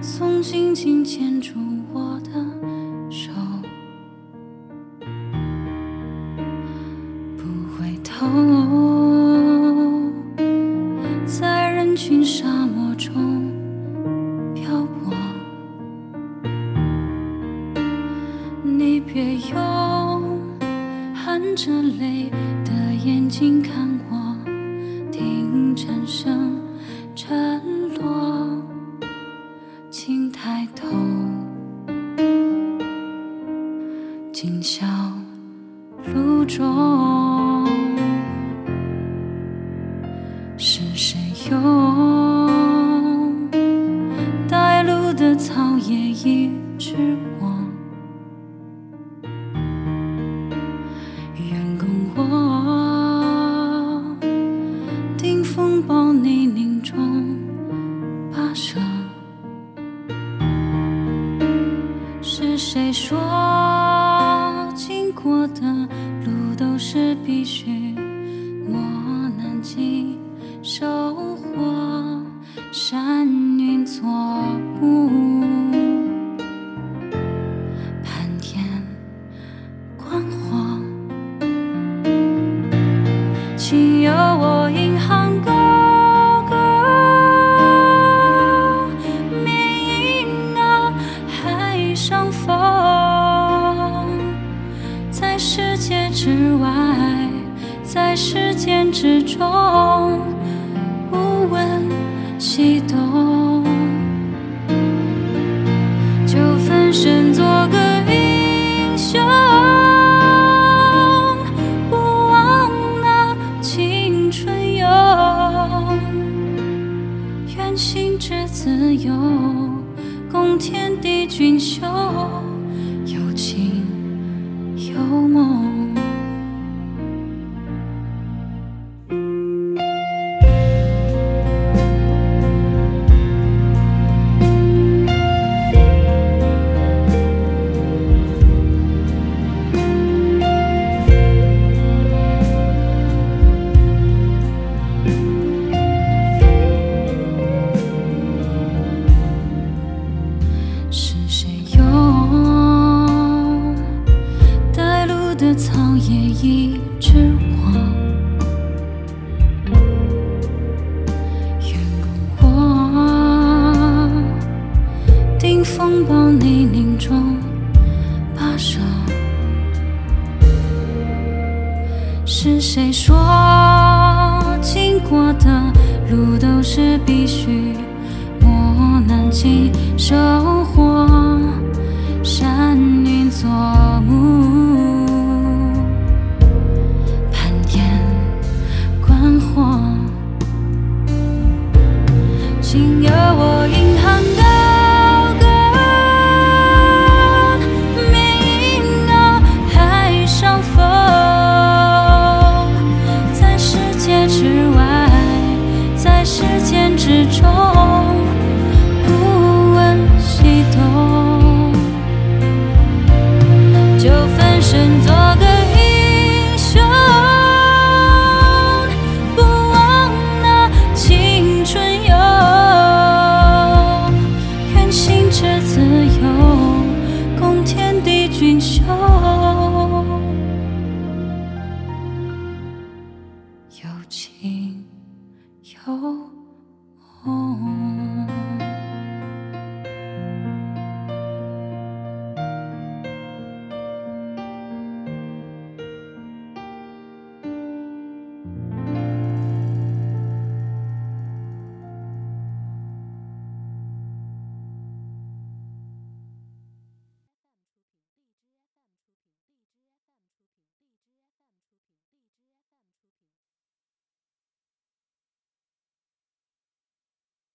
总紧紧牵住我的手不回头在人群沙漠中漂泊。你别用含着泪的眼睛看我听蝉声中，是谁用带路的草叶一直我？愿共我，顶风暴泥泞云作幕，盘天观火。请由我引吭高歌，缅因啊海上风，在世界之外，在时间之中，无问天地俊秀，有情有梦。泥泞中跋涉。是谁说经过的路都是必须磨难经收获？山云作